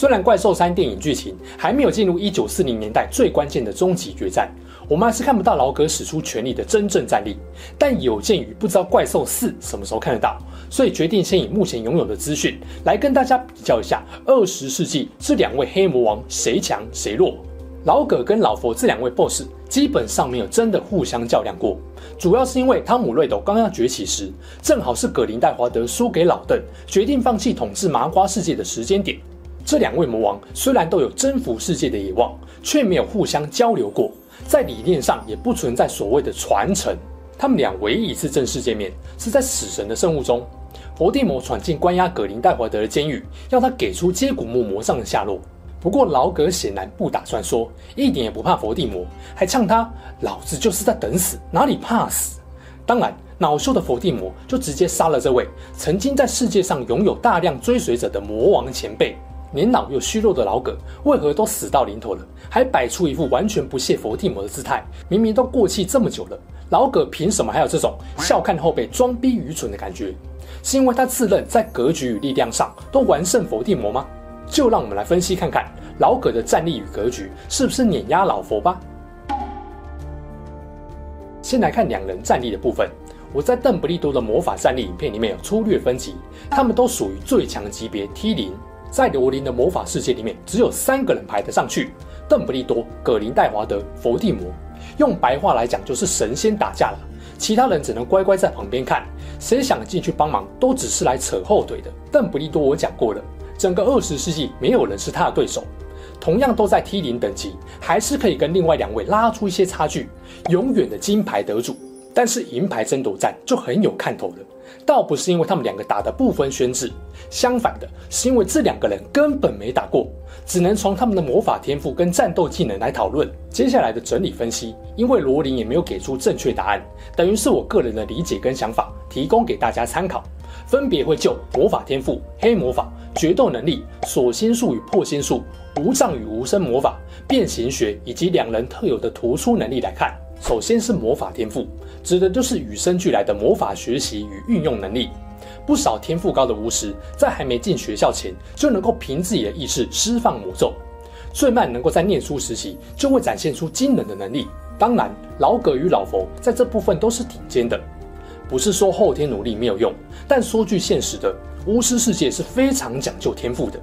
虽然《怪兽三》电影剧情还没有进入一九四零年代最关键的终极决战，我们还是看不到老葛使出全力的真正战力。但有鉴于不知道《怪兽四》什么时候看得到，所以决定先以目前拥有的资讯来跟大家比较一下二十世纪这两位黑魔王谁强谁弱。老葛跟老佛这两位 BOSS 基本上没有真的互相较量过，主要是因为汤姆·瑞斗刚要崛起时，正好是葛林戴华德输给老邓，决定放弃统治麻瓜世界的时间点。这两位魔王虽然都有征服世界的野望，却没有互相交流过，在理念上也不存在所谓的传承。他们俩唯一一次正式见面是在死神的圣物中，佛地魔闯进关押葛林戴华德的监狱，要他给出接骨木魔杖的下落。不过老葛显然不打算说，一点也不怕佛地魔，还呛他：“老子就是在等死，哪里怕死？”当然，恼羞的佛地魔就直接杀了这位曾经在世界上拥有大量追随者的魔王前辈。年老又虚弱的老葛，为何都死到临头了，还摆出一副完全不屑佛地魔的姿态？明明都过气这么久了，老葛凭什么还有这种笑看后辈、装逼愚蠢的感觉？是因为他自认在格局与力量上都完胜佛地魔吗？就让我们来分析看看老葛的战力与格局是不是碾压老佛吧。先来看两人战力的部分，我在邓不利多的魔法战力影片里面有粗略分级，他们都属于最强级别 T 零。在罗琳的魔法世界里面，只有三个人排得上去：邓布利多、葛林戴华德、伏地魔。用白话来讲，就是神仙打架了，其他人只能乖乖在旁边看。谁想进去帮忙，都只是来扯后腿的。邓布利多我讲过了，整个二十世纪没有人是他的对手。同样都在 T 零等级，还是可以跟另外两位拉出一些差距，永远的金牌得主。但是银牌争夺战就很有看头了。倒不是因为他们两个打得不分轩制，相反的是因为这两个人根本没打过，只能从他们的魔法天赋跟战斗技能来讨论。接下来的整理分析，因为罗琳也没有给出正确答案，等于是我个人的理解跟想法，提供给大家参考。分别会就魔法天赋、黑魔法、决斗能力、锁心术与破心术、无障与无声魔法、变形学以及两人特有的突出能力来看。首先是魔法天赋，指的就是与生俱来的魔法学习与运用能力。不少天赋高的巫师，在还没进学校前，就能够凭自己的意识释放魔咒。最慢能够在念书时期，就会展现出惊人的能力。当然，老葛与老佛在这部分都是顶尖的。不是说后天努力没有用，但说句现实的，巫师世界是非常讲究天赋的。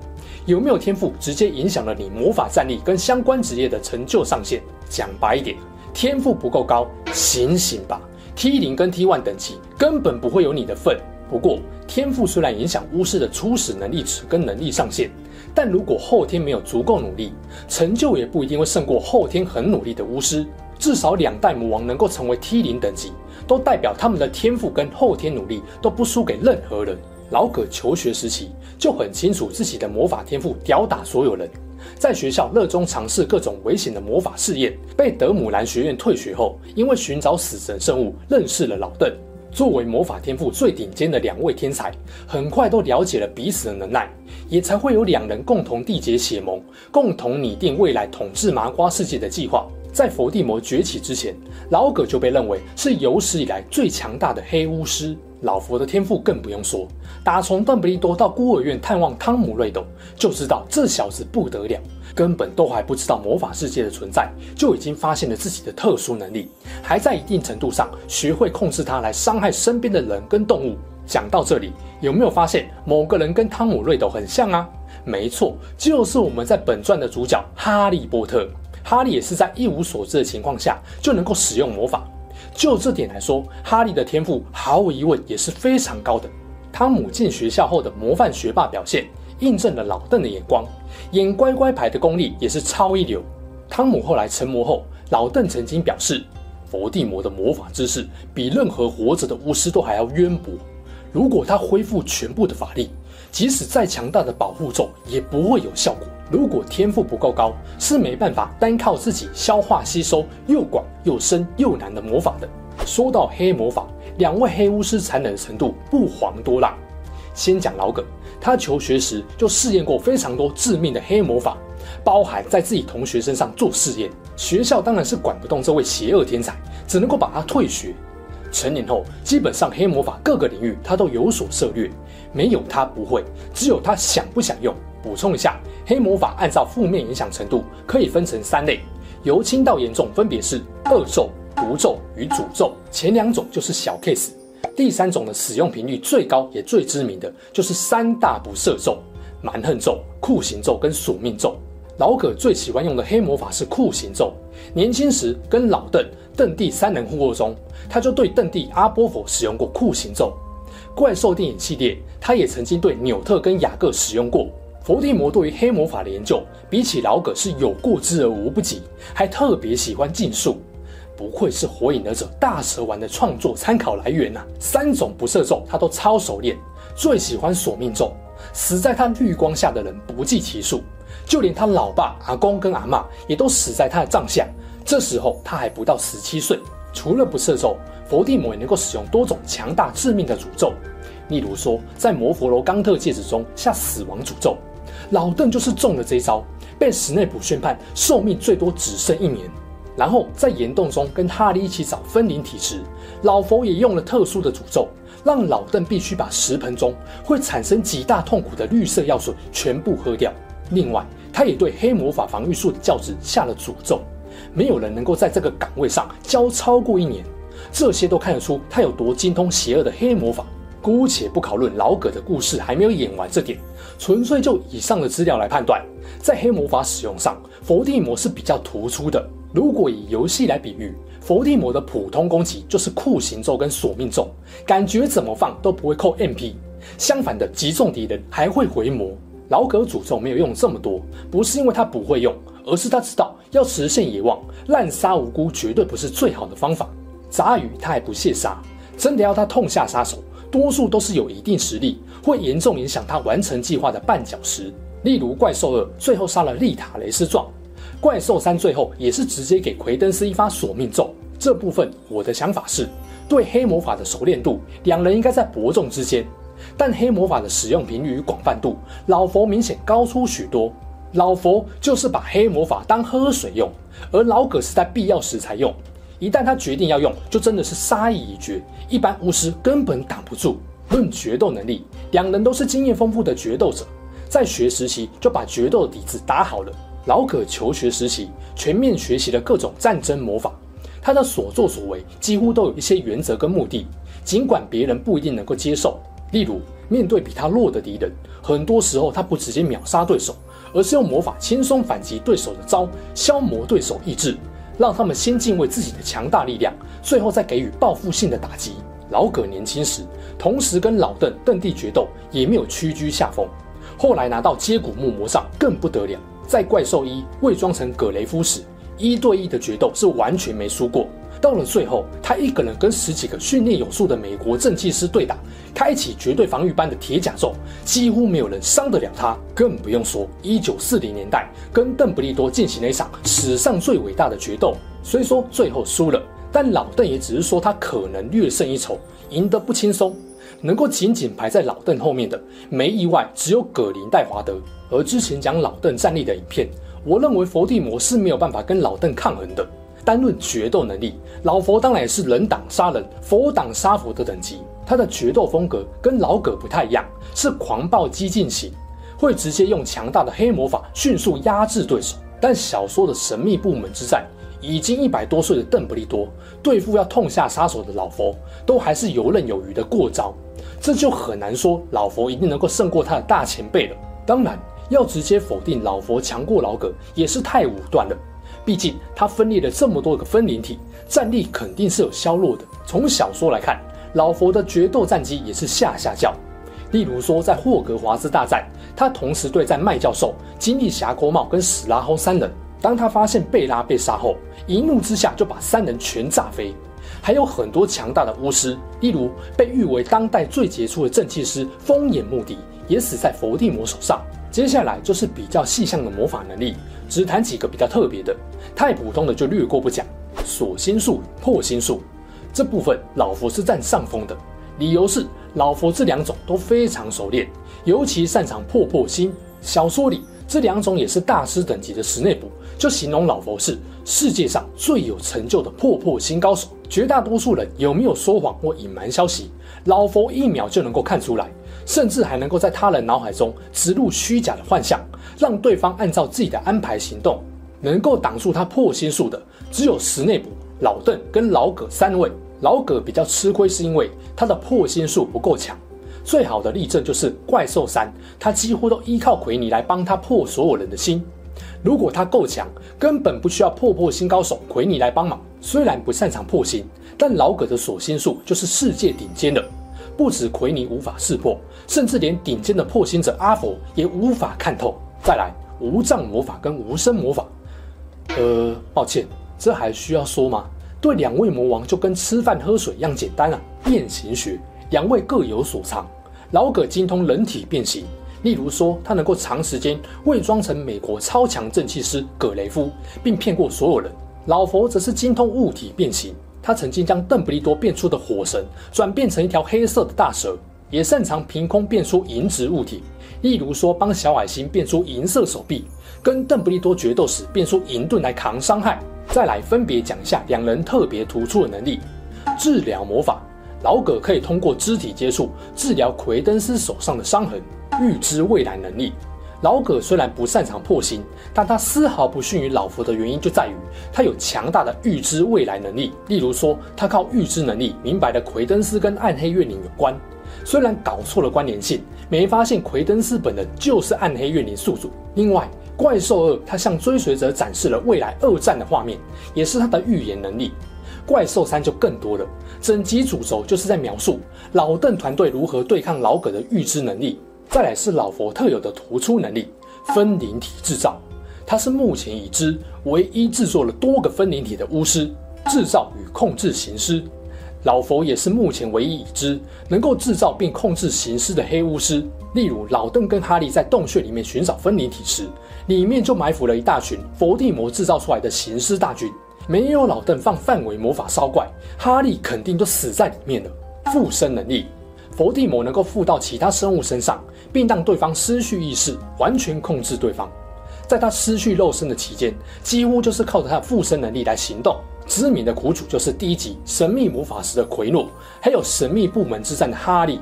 有没有天赋，直接影响了你魔法战力跟相关职业的成就上限。讲白一点。天赋不够高，醒醒吧！T 零跟 T one 等级根本不会有你的份。不过，天赋虽然影响巫师的初始能力值跟能力上限，但如果后天没有足够努力，成就也不一定会胜过后天很努力的巫师。至少两代魔王能够成为 T 零等级，都代表他们的天赋跟后天努力都不输给任何人。老葛求学时期就很清楚自己的魔法天赋吊打所有人。在学校热衷尝试各种危险的魔法试验，被德姆兰学院退学后，因为寻找死神圣物，认识了老邓。作为魔法天赋最顶尖的两位天才，很快都了解了彼此的能耐，也才会有两人共同缔结血盟，共同拟定未来统治麻瓜世界的计划。在佛地魔崛起之前，老葛就被认为是有史以来最强大的黑巫师。老佛的天赋更不用说，打从邓布利多到孤儿院探望汤姆·瑞斗，就知道这小子不得了。根本都还不知道魔法世界的存在，就已经发现了自己的特殊能力，还在一定程度上学会控制它来伤害身边的人跟动物。讲到这里，有没有发现某个人跟汤姆·瑞斗很像啊？没错，就是我们在本传的主角哈利波特。哈利也是在一无所知的情况下就能够使用魔法。就这点来说，哈利的天赋毫无疑问也是非常高的。汤姆进学校后的模范学霸表现，印证了老邓的眼光，演乖乖牌的功力也是超一流。汤姆后来成魔后，老邓曾经表示，伏地魔的魔法知识比任何活着的巫师都还要渊博。如果他恢复全部的法力，即使再强大的保护咒也不会有效果。如果天赋不够高，是没办法单靠自己消化吸收又广又深又难的魔法的。说到黑魔法，两位黑巫师残忍的程度不遑多让。先讲老葛，他求学时就试验过非常多致命的黑魔法，包含在自己同学身上做试验。学校当然是管不动这位邪恶天才，只能够把他退学。成年后，基本上黑魔法各个领域他都有所涉猎，没有他不会，只有他想不想用。补充一下，黑魔法按照负面影响程度可以分成三类，由轻到严重分别是恶咒、毒咒与诅咒。前两种就是小 case。第三种的使用频率最高也最知名的就是三大不赦咒：蛮横咒、酷刑咒跟索命咒。老葛最喜欢用的黑魔法是酷刑咒。年轻时跟老邓、邓弟三人互殴中，他就对邓弟阿波佛使用过酷刑咒。怪兽电影系列，他也曾经对纽特跟雅各使用过。佛地魔对于黑魔法的研究，比起老葛是有过之而无不及，还特别喜欢禁术。不愧是火影忍者大蛇丸的创作参考来源呐、啊！三种不赦咒他都超熟练，最喜欢索命咒，死在他绿光下的人不计其数，就连他老爸、阿公跟阿嬷也都死在他的帐下。这时候他还不到十七岁。除了不赦咒，佛地魔也能够使用多种强大致命的诅咒，例如说在魔佛罗冈特戒指中下死亡诅咒，老邓就是中了这一招，被史内普宣判寿命最多只剩一年。然后在岩洞中跟哈利一起找分灵体时，老佛也用了特殊的诅咒，让老邓必须把石盆中会产生极大痛苦的绿色药水全部喝掉。另外，他也对黑魔法防御术的教职下了诅咒，没有人能够在这个岗位上教超过一年。这些都看得出他有多精通邪恶的黑魔法。姑且不讨论老葛的故事还没有演完这点，纯粹就以上的资料来判断，在黑魔法使用上，伏地魔是比较突出的。如果以游戏来比喻，伏地魔的普通攻击就是酷刑咒跟索命咒，感觉怎么放都不会扣 MP。相反的，击中敌人还会回魔。老葛诅咒没有用这么多，不是因为他不会用，而是他知道要实现野望，滥杀无辜绝对不是最好的方法。杂鱼他还不屑杀，真的要他痛下杀手，多数都是有一定实力，会严重影响他完成计划的绊脚石。例如怪兽二最后杀了丽塔雷斯壮。怪兽三最后也是直接给奎登斯一发索命咒。这部分我的想法是，对黑魔法的熟练度，两人应该在伯仲之间。但黑魔法的使用频率与广泛度，老佛明显高出许多。老佛就是把黑魔法当喝水用，而老葛是在必要时才用。一旦他决定要用，就真的是杀意已决，一般巫师根本挡不住。论决斗能力，两人都是经验丰富的决斗者，在学时期就把决斗的底子打好了。老葛求学时期，全面学习了各种战争魔法，他的所作所为几乎都有一些原则跟目的，尽管别人不一定能够接受。例如，面对比他弱的敌人，很多时候他不直接秒杀对手，而是用魔法轻松反击对手的招，消磨对手意志，让他们先敬畏自己的强大力量，最后再给予报复性的打击。老葛年轻时，同时跟老邓、邓弟决斗，也没有屈居下风。后来拿到接骨木魔杖，更不得了。在怪兽一伪装成葛雷夫时，一对一的决斗是完全没输过。到了最后，他一个人跟十几个训练有素的美国正气师对打，开启绝对防御般的铁甲咒，几乎没有人伤得了他。更不用说一九四零年代跟邓布利多进行了一场史上最伟大的决斗，虽说最后输了，但老邓也只是说他可能略胜一筹，赢得不轻松。能够紧紧排在老邓后面的，没意外只有葛林戴华德。而之前讲老邓战力的影片，我认为佛地魔是没有办法跟老邓抗衡的。单论决斗能力，老佛当然也是人挡杀人，佛挡杀佛的等级。他的决斗风格跟老葛不太一样，是狂暴激进型，会直接用强大的黑魔法迅速压制对手。但小说的神秘部门之战，已经一百多岁的邓不利多对付要痛下杀手的老佛，都还是游刃有余的过招。这就很难说老佛一定能够胜过他的大前辈了。当然，要直接否定老佛强过老葛也是太武断了。毕竟他分裂了这么多个分灵体，战力肯定是有削弱的。从小说来看，老佛的决斗战绩也是下下叫。例如说，在霍格华兹大战，他同时对战麦教授、金利峡沟帽跟史拉轰三人。当他发现贝拉被杀后，一怒之下就把三人全炸飞。还有很多强大的巫师，例如被誉为当代最杰出的正气师风眼穆迪，也死在伏地魔手上。接下来就是比较细项的魔法能力，只谈几个比较特别的，太普通的就略过不讲。锁心术破心术这部分，老佛是占上风的，理由是老佛这两种都非常熟练，尤其擅长破破心。小说里这两种也是大师等级的史内普，就形容老佛是世界上最有成就的破破心高手。绝大多数人有没有说谎或隐瞒消息，老佛一秒就能够看出来。甚至还能够在他人脑海中植入虚假的幻象，让对方按照自己的安排行动。能够挡住他破心术的，只有史内普、老邓跟老葛三位。老葛比较吃亏，是因为他的破心术不够强。最好的例证就是怪兽三，他几乎都依靠奎尼来帮他破所有人的心。如果他够强，根本不需要破破心高手奎尼来帮忙。虽然不擅长破心，但老葛的锁心术就是世界顶尖的。不止奎尼无法识破，甚至连顶尖的破心者阿佛也无法看透。再来，无障魔法跟无声魔法，呃，抱歉，这还需要说吗？对两位魔王就跟吃饭喝水一样简单啊！变形学，两位各有所长。老葛精通人体变形，例如说他能够长时间伪装成美国超强正气师葛雷夫，并骗过所有人。老佛则是精通物体变形。他曾经将邓布利多变出的火神转变成一条黑色的大蛇，也擅长凭空变出银质物体，例如说帮小矮星变出银色手臂，跟邓布利多决斗时变出银盾来扛伤害。再来分别讲一下两人特别突出的能力：治疗魔法，老葛可以通过肢体接触治疗奎登斯手上的伤痕；预知未来能力。老葛虽然不擅长破心，但他丝毫不逊于老佛的原因就在于他有强大的预知未来能力。例如说，他靠预知能力明白了奎登斯跟暗黑怨灵有关，虽然搞错了关联性，没发现奎登斯本人就是暗黑怨灵宿主。另外，怪兽二他向追随者展示了未来二战的画面，也是他的预言能力。怪兽三就更多了，整集主轴就是在描述老邓团队如何对抗老葛的预知能力。再来是老佛特有的突出能力——分灵体制造。他是目前已知唯一制作了多个分灵体的巫师，制造与控制形尸。老佛也是目前唯一已知能够制造并控制形尸的黑巫师。例如，老邓跟哈利在洞穴里面寻找分灵体时，里面就埋伏了一大群佛地魔制造出来的形尸大军。没有老邓放范围魔法烧怪，哈利肯定都死在里面了。附身能力。佛地魔能够附到其他生物身上，并让对方失去意识，完全控制对方。在他失去肉身的期间，几乎就是靠着他的附身能力来行动。知名的苦主就是第一集神秘魔法师的奎诺，还有神秘部门之战的哈利。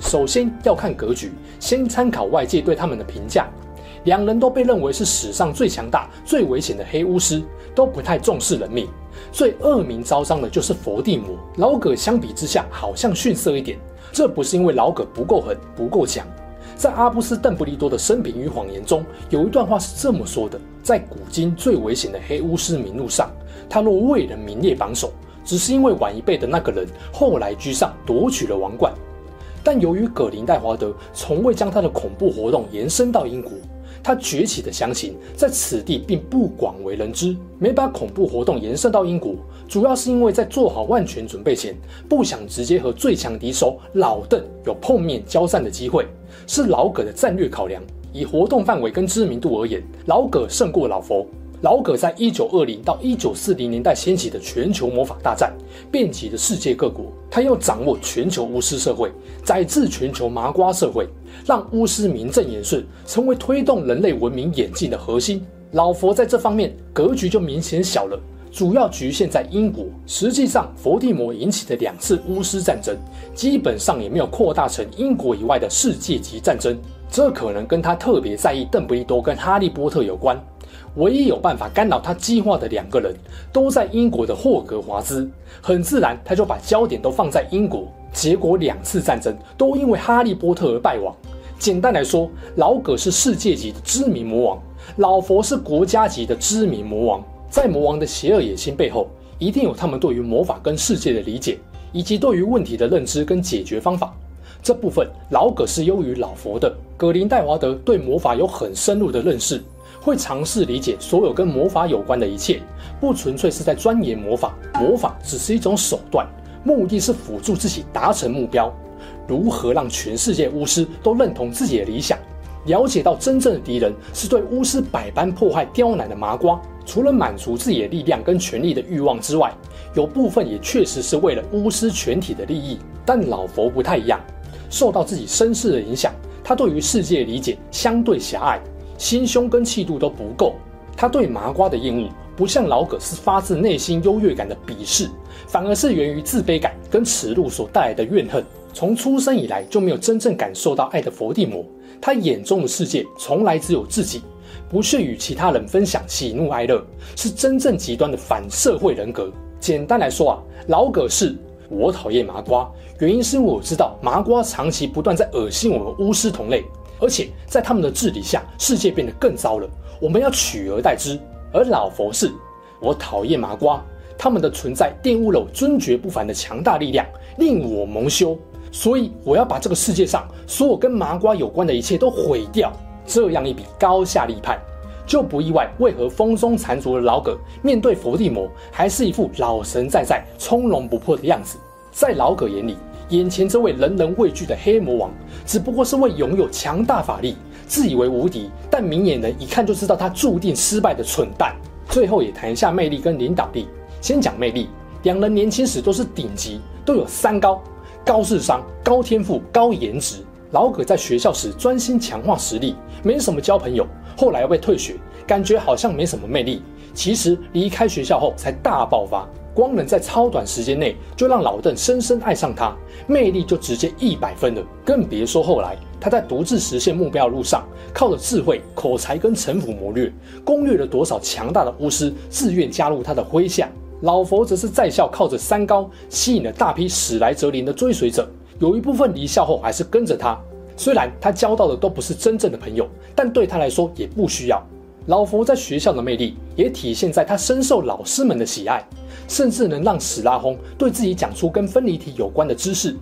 首先要看格局，先参考外界对他们的评价。两人都被认为是史上最强大、最危险的黑巫师，都不太重视人命。最恶名昭彰的就是佛地魔。老葛相比之下好像逊色一点，这不是因为老葛不够狠、不够强。在阿布斯·邓布利多的生平与谎言中，有一段话是这么说的：在古今最危险的黑巫师名录上，他若未能名列榜首，只是因为晚一辈的那个人后来居上，夺取了王冠。但由于葛林戴华德从未将他的恐怖活动延伸到英国。他崛起的详情在此地并不广为人知，没把恐怖活动延伸到英国，主要是因为在做好万全准备前，不想直接和最强敌手老邓有碰面交战的机会，是老葛的战略考量。以活动范围跟知名度而言，老葛胜过老佛。老葛在一九二零到一九四零年代掀起的全球魔法大战，遍及了世界各国。他又掌握全球巫师社会，宰制全球麻瓜社会，让巫师名正言顺成为推动人类文明演进的核心。老佛在这方面格局就明显小了，主要局限在英国。实际上，佛地魔引起的两次巫师战争，基本上也没有扩大成英国以外的世界级战争。这可能跟他特别在意邓布利多跟哈利波特有关。唯一有办法干扰他计划的两个人，都在英国的霍格华兹，很自然，他就把焦点都放在英国。结果两次战争都因为哈利波特而败亡。简单来说，老葛是世界级的知名魔王，老佛是国家级的知名魔王。在魔王的邪恶野心背后，一定有他们对于魔法跟世界的理解，以及对于问题的认知跟解决方法。这部分老葛是优于老佛的。葛林戴华德对魔法有很深入的认识。会尝试理解所有跟魔法有关的一切，不纯粹是在钻研魔法，魔法只是一种手段，目的是辅助自己达成目标。如何让全世界巫师都认同自己的理想，了解到真正的敌人是对巫师百般迫害刁难的麻瓜。除了满足自己的力量跟权力的欲望之外，有部分也确实是为了巫师全体的利益。但老佛不太一样，受到自己身世的影响，他对于世界理解相对狭隘，心胸跟气度都不够。他对麻瓜的厌恶，不像老葛是发自内心优越感的鄙视，反而是源于自卑感跟耻辱所带来的怨恨。从出生以来就没有真正感受到爱的佛地魔，他眼中的世界从来只有自己。不屑与其他人分享喜怒哀乐，是真正极端的反社会人格。简单来说啊，老葛是我讨厌麻瓜，原因是我知道麻瓜长期不断在恶心我们巫师同类，而且在他们的治理下，世界变得更糟了。我们要取而代之。而老佛是我讨厌麻瓜，他们的存在玷污了我尊爵不凡的强大力量，令我蒙羞，所以我要把这个世界上所有跟麻瓜有关的一切都毁掉。这样一笔高下立判，就不意外为何风中残烛的老葛面对佛地魔还是一副老神在在、从容不迫的样子。在老葛眼里，眼前这位人人畏惧的黑魔王，只不过是位拥有强大法力、自以为无敌，但明眼人一看就知道他注定失败的蠢蛋。最后也谈一下魅力跟领导力。先讲魅力，两人年轻时都是顶级，都有三高：高智商、高天赋、高颜值。老葛在学校时专心强化实力，没什么交朋友。后来又被退学，感觉好像没什么魅力。其实离开学校后才大爆发，光能在超短时间内就让老邓深深爱上他，魅力就直接一百分了。更别说后来他在独自实现目标的路上，靠着智慧、口才跟城府谋略，攻略了多少强大的巫师自愿加入他的麾下。老佛则是在校靠着三高，吸引了大批史莱哲林的追随者。有一部分离校后还是跟着他，虽然他交到的都不是真正的朋友，但对他来说也不需要。老佛在学校的魅力也体现在他深受老师们的喜爱，甚至能让史拉轰对自己讲出跟分离体有关的知识。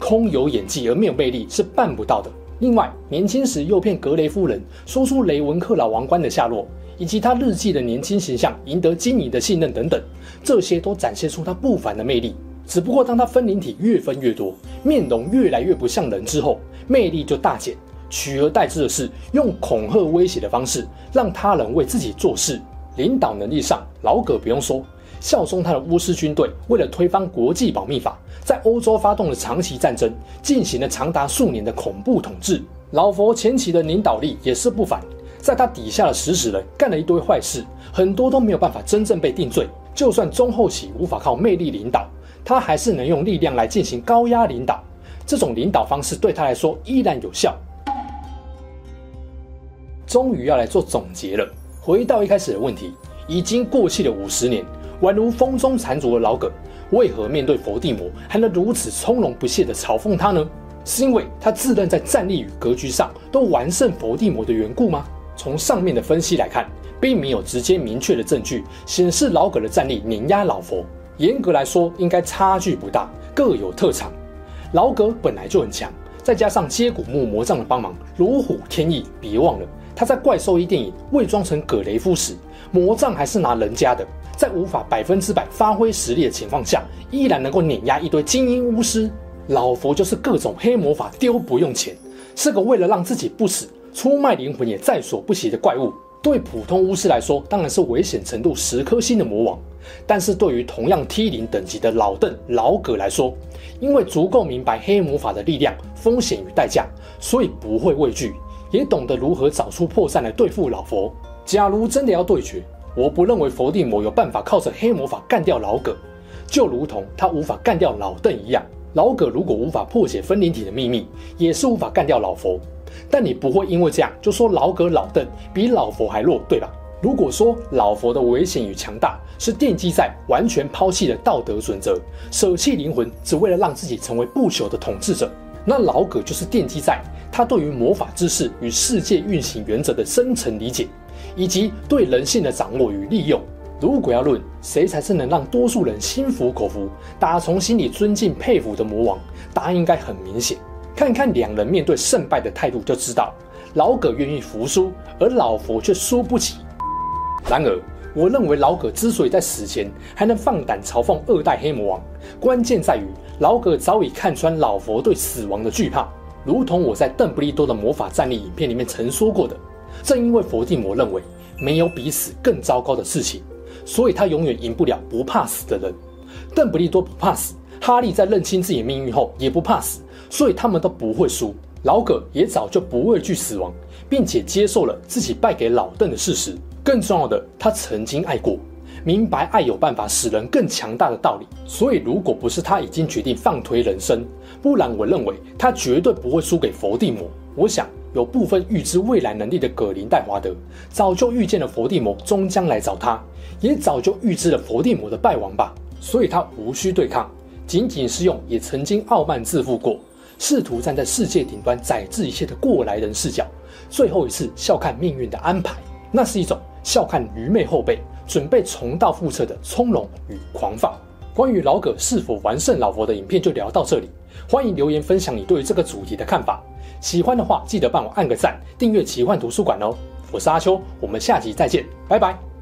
空有演技而没有魅力是办不到的。另外，年轻时诱骗格雷夫人说出雷文克老王冠的下落，以及他日记的年轻形象赢得金妮的信任等等，这些都展现出他不凡的魅力。只不过，当他分灵体越分越多，面容越来越不像人之后，魅力就大减。取而代之的是用恐吓威胁的方式，让他人为自己做事。领导能力上，老葛不用说，效忠他的巫师军队，为了推翻国际保密法，在欧洲发动了长期战争，进行了长达数年的恐怖统治。老佛前期的领导力也是不凡，在他底下的食死人干了一堆坏事，很多都没有办法真正被定罪。就算中后期无法靠魅力领导。他还是能用力量来进行高压领导，这种领导方式对他来说依然有效。终于要来做总结了，回到一开始的问题，已经过气了五十年，宛如风中残烛的老葛，为何面对佛地魔还能如此从容不屑地嘲讽他呢？是因为他自认在战力与格局上都完胜佛地魔的缘故吗？从上面的分析来看，并没有直接明确的证据显示老葛的战力碾压老佛。严格来说，应该差距不大，各有特长。老葛本来就很强，再加上接骨木魔杖的帮忙，如虎添翼。别忘了，他在怪兽一电影伪装成葛雷夫时，魔杖还是拿人家的。在无法百分之百发挥实力的情况下，依然能够碾压一堆精英巫师。老佛就是各种黑魔法丢不用钱，是个为了让自己不死，出卖灵魂也在所不惜的怪物。对普通巫师来说，当然是危险程度十颗星的魔王。但是对于同样 T 零等级的老邓、老葛来说，因为足够明白黑魔法的力量、风险与代价，所以不会畏惧，也懂得如何找出破绽来对付老佛。假如真的要对决，我不认为佛地魔有办法靠着黑魔法干掉老葛，就如同他无法干掉老邓一样。老葛如果无法破解分灵体的秘密，也是无法干掉老佛。但你不会因为这样就说老葛、老邓比老佛还弱，对吧？如果说老佛的危险与强大是奠基在完全抛弃了道德准则，舍弃灵魂，只为了让自己成为不朽的统治者，那老葛就是奠基在他对于魔法知识与世界运行原则的深层理解，以及对人性的掌握与利用。如果要论谁才是能让多数人心服口服、打从心里尊敬佩服的魔王，答案应该很明显。看看两人面对胜败的态度就知道，老葛愿意服输，而老佛却输不起。然而，我认为老葛之所以在死前还能放胆嘲讽二代黑魔王，关键在于老葛早已看穿老佛对死亡的惧怕。如同我在邓布利多的魔法战力影片里面曾说过的，正因为佛地魔认为没有比死更糟糕的事情，所以他永远赢不了不怕死的人。邓布利多不怕死，哈利在认清自己命运后也不怕死，所以他们都不会输。老葛也早就不畏惧死亡，并且接受了自己败给老邓的事实。更重要的，他曾经爱过，明白爱有办法使人更强大的道理。所以，如果不是他已经决定放推人生，不然，我认为他绝对不会输给佛地魔。我想，有部分预知未来能力的葛林戴华德，早就预见了佛地魔终将来找他，也早就预知了佛地魔的败亡吧。所以他无需对抗，仅仅是用也曾经傲慢自负过，试图站在世界顶端宰制一切的过来人视角，最后一次笑看命运的安排。那是一种笑看愚昧后辈准备重蹈覆辙的从容与狂放。关于老葛是否完胜老佛的影片就聊到这里。欢迎留言分享你对于这个主题的看法。喜欢的话，记得帮我按个赞，订阅奇幻图书馆哦。我是阿秋，我们下集再见，拜拜。